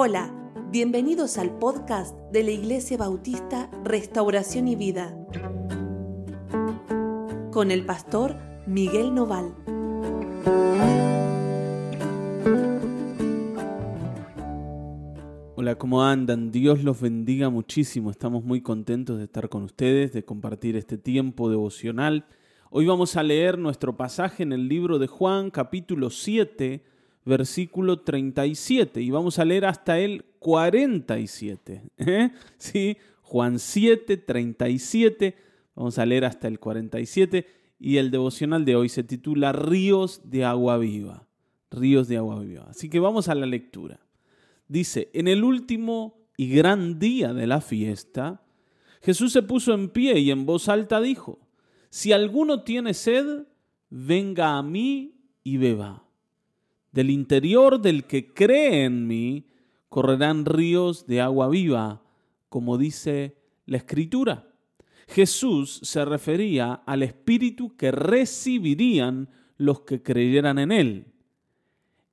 Hola, bienvenidos al podcast de la Iglesia Bautista Restauración y Vida con el pastor Miguel Noval. Hola, ¿cómo andan? Dios los bendiga muchísimo. Estamos muy contentos de estar con ustedes, de compartir este tiempo devocional. Hoy vamos a leer nuestro pasaje en el libro de Juan, capítulo 7, versículo 37, y vamos a leer hasta el 47. ¿eh? ¿Sí? Juan 7, 37, vamos a leer hasta el 47, y el devocional de hoy se titula Ríos de agua viva. Ríos de agua viva. Así que vamos a la lectura dice, en el último y gran día de la fiesta, Jesús se puso en pie y en voz alta dijo, si alguno tiene sed, venga a mí y beba. Del interior del que cree en mí correrán ríos de agua viva, como dice la escritura. Jesús se refería al espíritu que recibirían los que creyeran en él.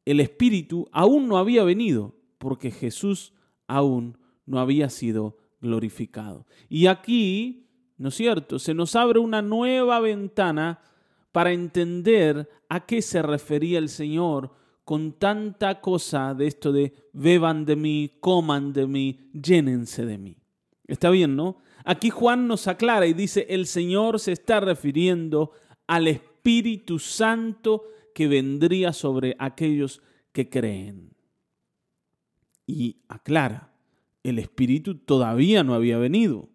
El espíritu aún no había venido, porque Jesús aún no había sido glorificado. Y aquí, ¿no es cierto?, se nos abre una nueva ventana para entender a qué se refería el Señor con tanta cosa de esto de beban de mí, coman de mí, llénense de mí. Está bien, ¿no? Aquí Juan nos aclara y dice, el Señor se está refiriendo al Espíritu Santo que vendría sobre aquellos que creen y aclara, el Espíritu todavía no había venido,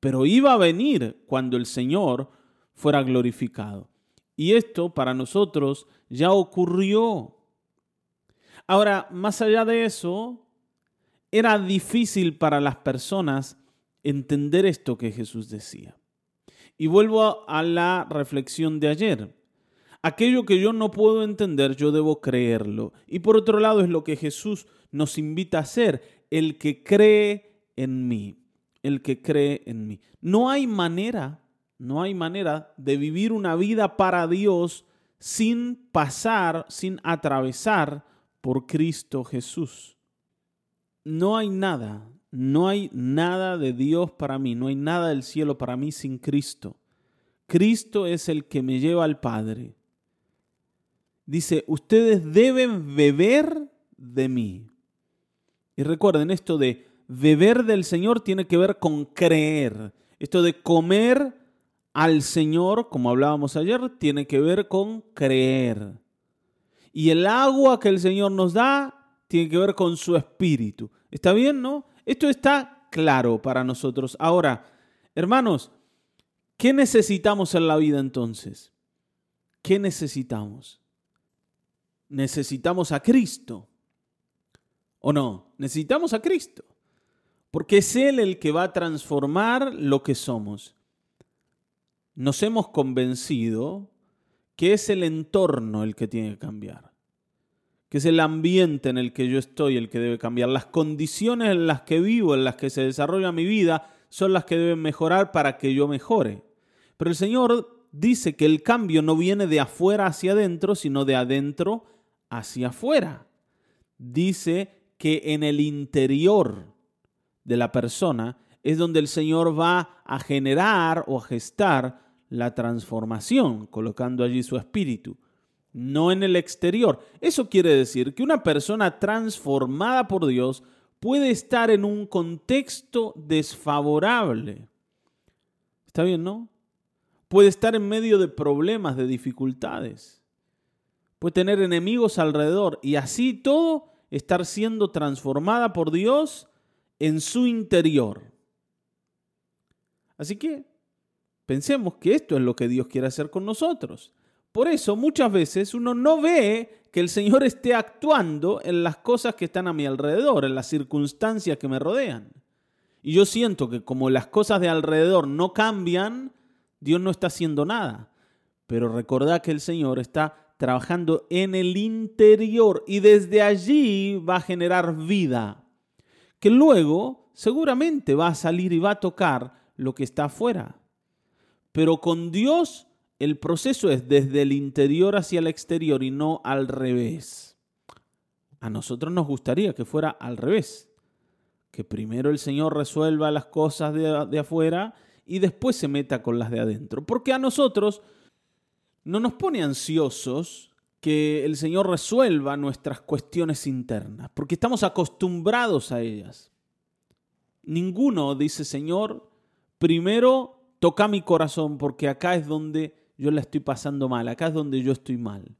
pero iba a venir cuando el Señor fuera glorificado. Y esto para nosotros ya ocurrió. Ahora, más allá de eso, era difícil para las personas entender esto que Jesús decía. Y vuelvo a la reflexión de ayer. Aquello que yo no puedo entender, yo debo creerlo. Y por otro lado es lo que Jesús nos invita a hacer, el que cree en mí, el que cree en mí. No hay manera, no hay manera de vivir una vida para Dios sin pasar, sin atravesar por Cristo Jesús. No hay nada, no hay nada de Dios para mí, no hay nada del cielo para mí sin Cristo. Cristo es el que me lleva al Padre dice, ustedes deben beber de mí. Y recuerden, esto de beber del Señor tiene que ver con creer. Esto de comer al Señor, como hablábamos ayer, tiene que ver con creer. Y el agua que el Señor nos da tiene que ver con su espíritu. ¿Está bien, no? Esto está claro para nosotros. Ahora, hermanos, ¿qué necesitamos en la vida entonces? ¿Qué necesitamos? necesitamos a Cristo. ¿O no? Necesitamos a Cristo. Porque es Él el que va a transformar lo que somos. Nos hemos convencido que es el entorno el que tiene que cambiar. Que es el ambiente en el que yo estoy el que debe cambiar. Las condiciones en las que vivo, en las que se desarrolla mi vida, son las que deben mejorar para que yo mejore. Pero el Señor dice que el cambio no viene de afuera hacia adentro, sino de adentro hacia afuera. Dice que en el interior de la persona es donde el Señor va a generar o a gestar la transformación, colocando allí su espíritu, no en el exterior. Eso quiere decir que una persona transformada por Dios puede estar en un contexto desfavorable. ¿Está bien, no? Puede estar en medio de problemas, de dificultades puede tener enemigos alrededor y así todo estar siendo transformada por Dios en su interior. Así que pensemos que esto es lo que Dios quiere hacer con nosotros. Por eso muchas veces uno no ve que el Señor esté actuando en las cosas que están a mi alrededor, en las circunstancias que me rodean. Y yo siento que como las cosas de alrededor no cambian, Dios no está haciendo nada. Pero recordad que el Señor está trabajando en el interior y desde allí va a generar vida, que luego seguramente va a salir y va a tocar lo que está afuera. Pero con Dios el proceso es desde el interior hacia el exterior y no al revés. A nosotros nos gustaría que fuera al revés, que primero el Señor resuelva las cosas de, de afuera y después se meta con las de adentro. Porque a nosotros no nos pone ansiosos que el Señor resuelva nuestras cuestiones internas, porque estamos acostumbrados a ellas. Ninguno dice, Señor, primero toca mi corazón, porque acá es donde yo la estoy pasando mal, acá es donde yo estoy mal.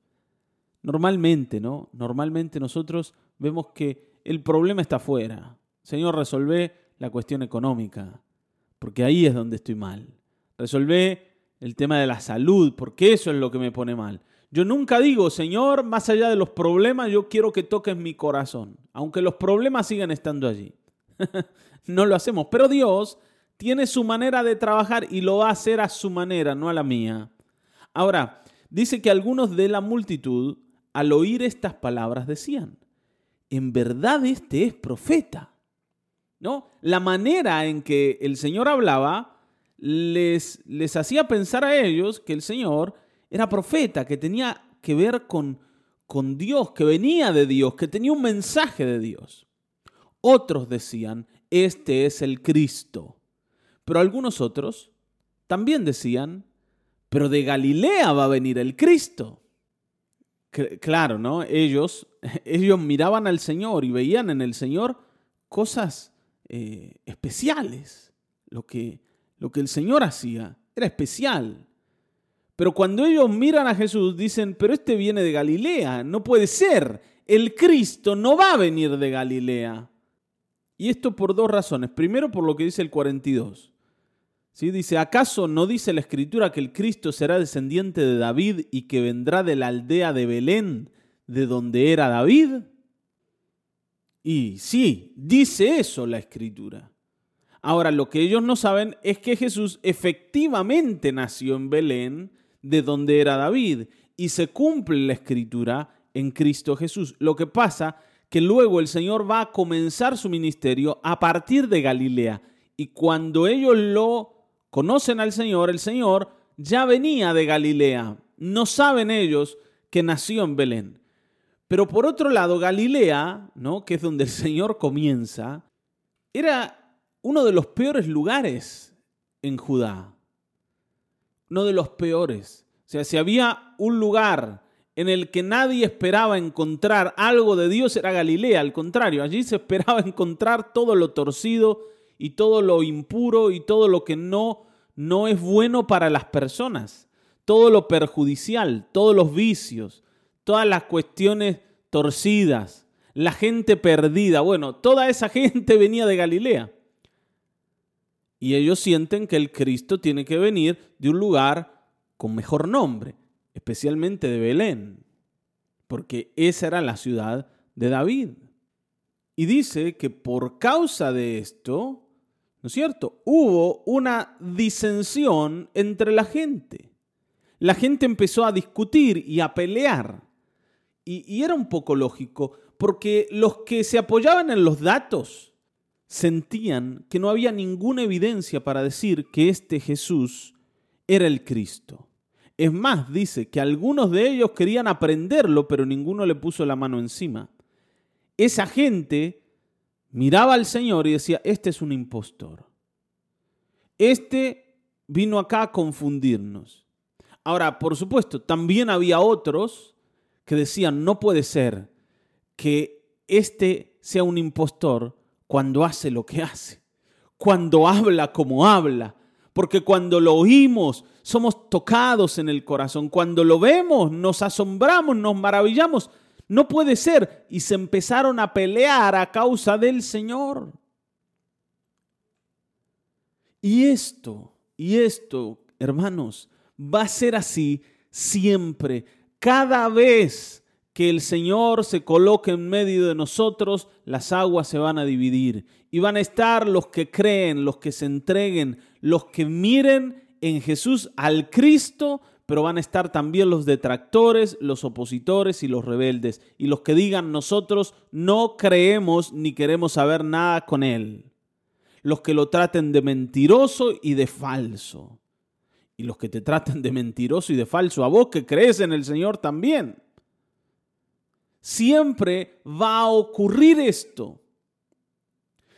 Normalmente, ¿no? Normalmente nosotros vemos que el problema está afuera. Señor, resolvé la cuestión económica porque ahí es donde estoy mal. Resolvé el tema de la salud, porque eso es lo que me pone mal. Yo nunca digo, Señor, más allá de los problemas, yo quiero que toques mi corazón, aunque los problemas sigan estando allí. no lo hacemos, pero Dios tiene su manera de trabajar y lo va a hacer a su manera, no a la mía. Ahora, dice que algunos de la multitud, al oír estas palabras, decían, en verdad este es profeta. ¿no? La manera en que el Señor hablaba les, les hacía pensar a ellos que el Señor era profeta, que tenía que ver con, con Dios, que venía de Dios, que tenía un mensaje de Dios. Otros decían, este es el Cristo. Pero algunos otros también decían, pero de Galilea va a venir el Cristo. Claro, ¿no? Ellos, ellos miraban al Señor y veían en el Señor cosas eh, especiales. Lo que, lo que el Señor hacía era especial. Pero cuando ellos miran a Jesús, dicen, pero este viene de Galilea, no puede ser. El Cristo no va a venir de Galilea. Y esto por dos razones. Primero, por lo que dice el 42. ¿Sí? Dice, ¿acaso no dice la escritura que el Cristo será descendiente de David y que vendrá de la aldea de Belén, de donde era David? Y sí, dice eso la escritura. Ahora, lo que ellos no saben es que Jesús efectivamente nació en Belén, de donde era David, y se cumple la escritura en Cristo Jesús. Lo que pasa que luego el Señor va a comenzar su ministerio a partir de Galilea. Y cuando ellos lo conocen al Señor, el Señor ya venía de Galilea. No saben ellos que nació en Belén. Pero por otro lado, Galilea, ¿no? que es donde el Señor comienza, era uno de los peores lugares en Judá. Uno de los peores. O sea, si había un lugar en el que nadie esperaba encontrar algo de Dios, era Galilea. Al contrario, allí se esperaba encontrar todo lo torcido y todo lo impuro y todo lo que no, no es bueno para las personas. Todo lo perjudicial, todos los vicios, todas las cuestiones torcidas, la gente perdida. Bueno, toda esa gente venía de Galilea. Y ellos sienten que el Cristo tiene que venir de un lugar con mejor nombre, especialmente de Belén, porque esa era la ciudad de David. Y dice que por causa de esto, ¿no es cierto? Hubo una disensión entre la gente. La gente empezó a discutir y a pelear. Y, era un poco lógico, porque los que se apoyaban en los datos sentían que no había ninguna evidencia para decir que este Jesús era el Cristo. Es más, dice que algunos de ellos querían aprenderlo, pero ninguno le puso la mano encima. Esa gente miraba al Señor y decía, este es un impostor. Este vino acá a confundirnos. Ahora, por supuesto, también había otros que decían, no puede ser que este sea un impostor cuando hace lo que hace, cuando habla como habla, porque cuando lo oímos somos tocados en el corazón, cuando lo vemos nos asombramos, nos maravillamos, no puede ser. Y se empezaron a pelear a causa del Señor. Y esto, y esto, hermanos, va a ser así siempre cada vez que el Señor se coloque en medio de nosotros, las aguas se van a dividir y van a estar los que creen, los que se entreguen, los que miren en Jesús al Cristo, pero van a estar también los detractores, los opositores y los rebeldes, y los que digan nosotros no creemos ni queremos saber nada con Él, los que lo traten de mentiroso y de falso y los que te tratan de mentiroso y de falso, a vos que crees en el Señor también. siempre va a ocurrir esto.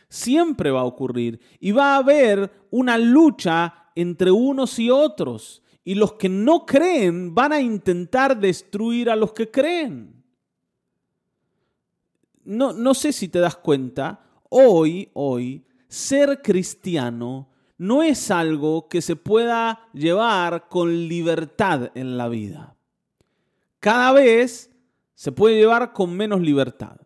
Siempre va a ocurrir. Y va a haber una lucha entre unos y otros. Y los que no creen van a intentar destruir a los que creen. No, no sé si te das cuenta, hoy, hoy, ser cristiano no es algo que se pueda llevar con libertad en la vida. Cada vez se puede llevar con menos libertad,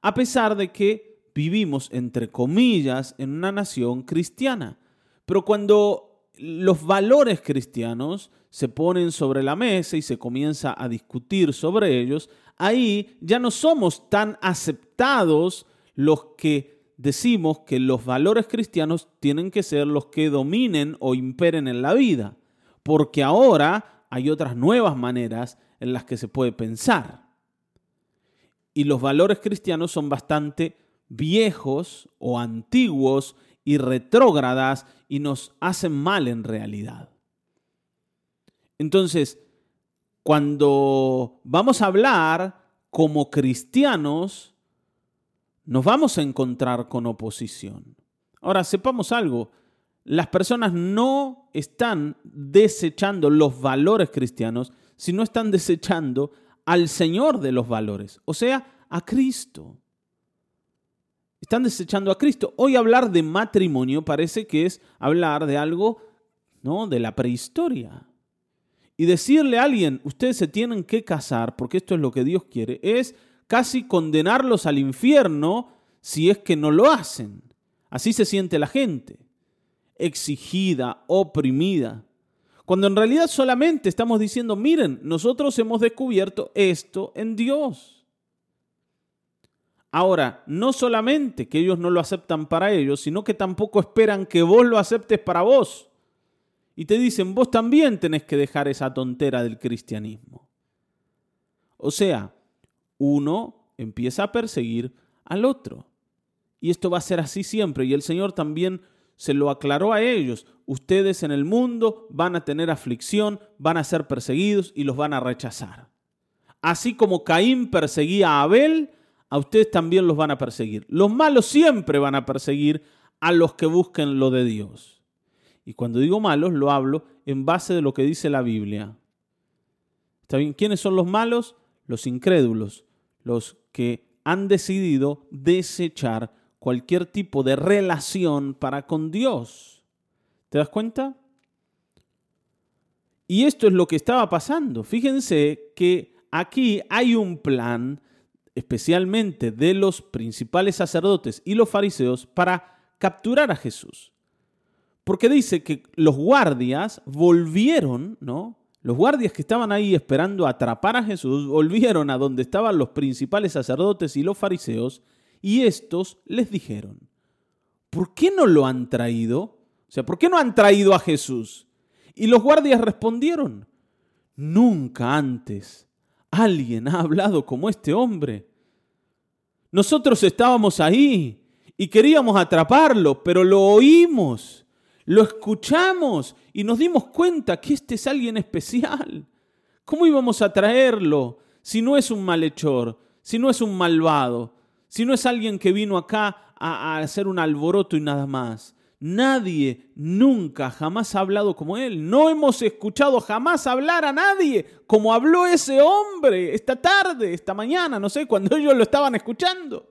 a pesar de que vivimos, entre comillas, en una nación cristiana. Pero cuando los valores cristianos se ponen sobre la mesa y se comienza a discutir sobre ellos, ahí ya no somos tan aceptados los que decimos que los valores cristianos tienen que ser los que dominen o imperen en la vida, porque ahora hay otras nuevas maneras en las que se puede pensar. Y los valores cristianos son bastante viejos o antiguos y retrógradas y nos hacen mal en realidad. Entonces, cuando vamos a hablar como cristianos, nos vamos a encontrar con oposición. Ahora, sepamos algo, las personas no están desechando los valores cristianos, sino están desechando al Señor de los valores, o sea, a Cristo. Están desechando a Cristo. Hoy hablar de matrimonio parece que es hablar de algo, ¿no? De la prehistoria. Y decirle a alguien, ustedes se tienen que casar porque esto es lo que Dios quiere, es casi condenarlos al infierno si es que no lo hacen. Así se siente la gente, exigida, oprimida. Cuando en realidad solamente estamos diciendo, miren, nosotros hemos descubierto esto en Dios. Ahora, no solamente que ellos no lo aceptan para ellos, sino que tampoco esperan que vos lo aceptes para vos. Y te dicen, vos también tenés que dejar esa tontera del cristianismo. O sea, uno empieza a perseguir al otro. Y esto va a ser así siempre. Y el Señor también se lo aclaró a ellos. Ustedes en el mundo van a tener aflicción, van a ser perseguidos y los van a rechazar. Así como Caín perseguía a Abel, a ustedes también los van a perseguir. Los malos siempre van a perseguir a los que busquen lo de Dios. Y cuando digo malos, lo hablo en base de lo que dice la Biblia. ¿Está bien? ¿Quiénes son los malos? Los incrédulos, los que han decidido desechar cualquier tipo de relación para con Dios. ¿Te das cuenta? Y esto es lo que estaba pasando. Fíjense que aquí hay un plan, especialmente de los principales sacerdotes y los fariseos, para capturar a Jesús. Porque dice que los guardias volvieron, ¿no? Los guardias que estaban ahí esperando atrapar a Jesús volvieron a donde estaban los principales sacerdotes y los fariseos y estos les dijeron, ¿por qué no lo han traído? O sea, ¿por qué no han traído a Jesús? Y los guardias respondieron, nunca antes alguien ha hablado como este hombre. Nosotros estábamos ahí y queríamos atraparlo, pero lo oímos lo escuchamos y nos dimos cuenta que este es alguien especial. ¿Cómo íbamos a traerlo si no es un malhechor, si no es un malvado, si no es alguien que vino acá a, hacer un alboroto y nada más? Nadie nunca jamás ha hablado como él. No hemos escuchado jamás hablar a nadie como habló ese hombre esta tarde, esta mañana, no sé, cuando ellos lo estaban escuchando.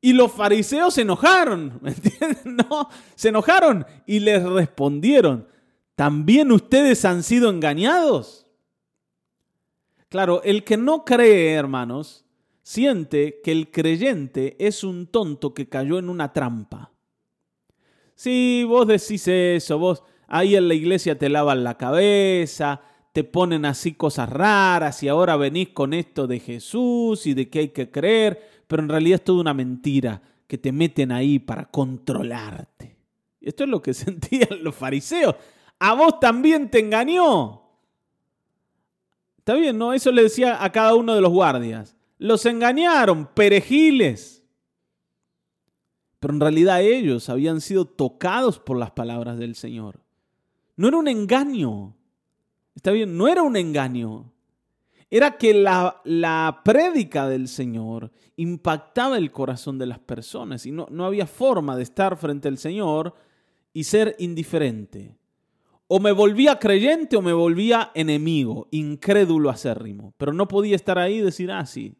Y los fariseos se enojaron, ¿me entienden? No, se enojaron y les respondieron, ¿también ustedes han sido engañados? Claro, el que no cree, hermanos, siente que el creyente es un tonto que cayó en una trampa. Si vos decís eso, vos ahí en la iglesia te lavan la cabeza, te ponen así cosas raras y ahora venís con esto de Jesús y de que hay que creer pero en realidad es toda una mentira que te meten ahí para controlarte. Esto es lo que sentían los fariseos. A vos también te engañó. Está bien, ¿no? Eso le decía a cada uno de los guardias. Los engañaron, perejiles. Pero en realidad ellos habían sido tocados por las palabras del Señor. No era un engaño. Está bien, no era un engaño. era que la, la prédica del Señor impactaba el corazón de las personas y no, no había forma de estar frente al Señor y ser indiferente. O me volvía creyente o me volvía enemigo, incrédulo acérrimo. Pero no podía estar ahí y decir, ah, sí,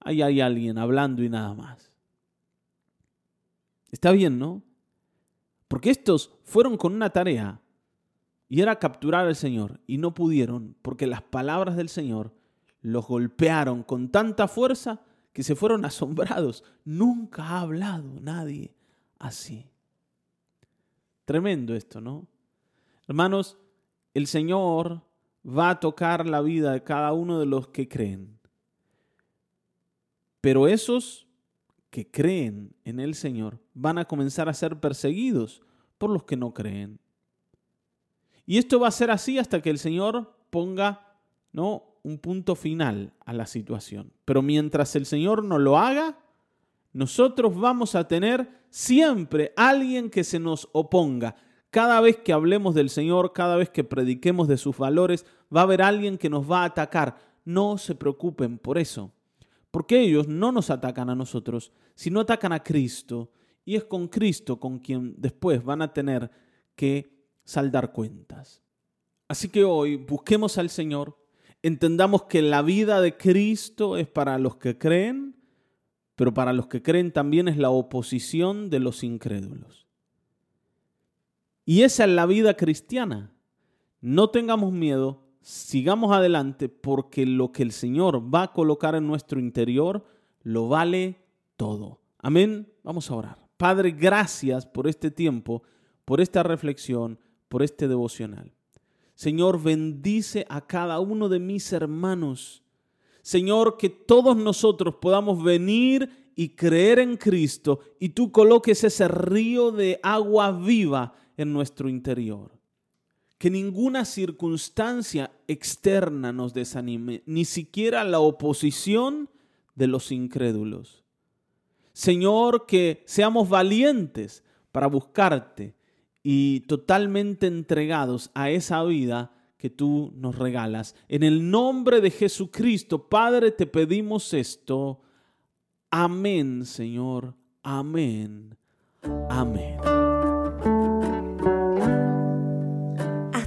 ahí hay alguien hablando y nada más. Está bien, ¿no? Porque estos fueron con una tarea y era capturar al Señor y no pudieron porque las palabras del Señor los golpearon con tanta fuerza que se fueron asombrados. Nunca ha hablado nadie así. Tremendo esto, ¿no? Hermanos, el Señor va a tocar la vida de cada uno de los que creen. Pero esos que creen en el Señor van a comenzar a ser perseguidos por los que no creen. Y esto va a ser así hasta que el Señor ponga ¿no? un punto final a la situación. Pero mientras el Señor no lo haga, nosotros vamos a tener siempre alguien que se nos oponga. Cada vez que hablemos del Señor, cada vez que prediquemos de sus valores, va a haber alguien que nos va a atacar. No se preocupen por eso. Porque ellos no nos atacan a nosotros, sino atacan a Cristo. Y es con Cristo con quien después van a tener que saldar cuentas. Así que hoy busquemos al Señor, entendamos que la vida de Cristo es para los que creen, pero para los que creen también es la oposición de los incrédulos. Y esa es la vida cristiana. No tengamos miedo, sigamos adelante porque lo que el Señor va a colocar en nuestro interior lo vale todo. Amén. Vamos a orar. Padre, gracias por este tiempo, por esta reflexión, por este devocional. Señor, bendice a cada uno de mis hermanos. Señor, que todos nosotros podamos venir y creer en Cristo y tú coloques ese río de agua viva en nuestro interior que ninguna circunstancia externa nos desanime, ni siquiera la oposición de los incrédulos. Señor, que seamos valientes para buscarte y totalmente entregados a esa vida que tú nos regalas. En el nombre de Jesucristo, Padre, te pedimos esto. Amén, Señor. Amén. Amén.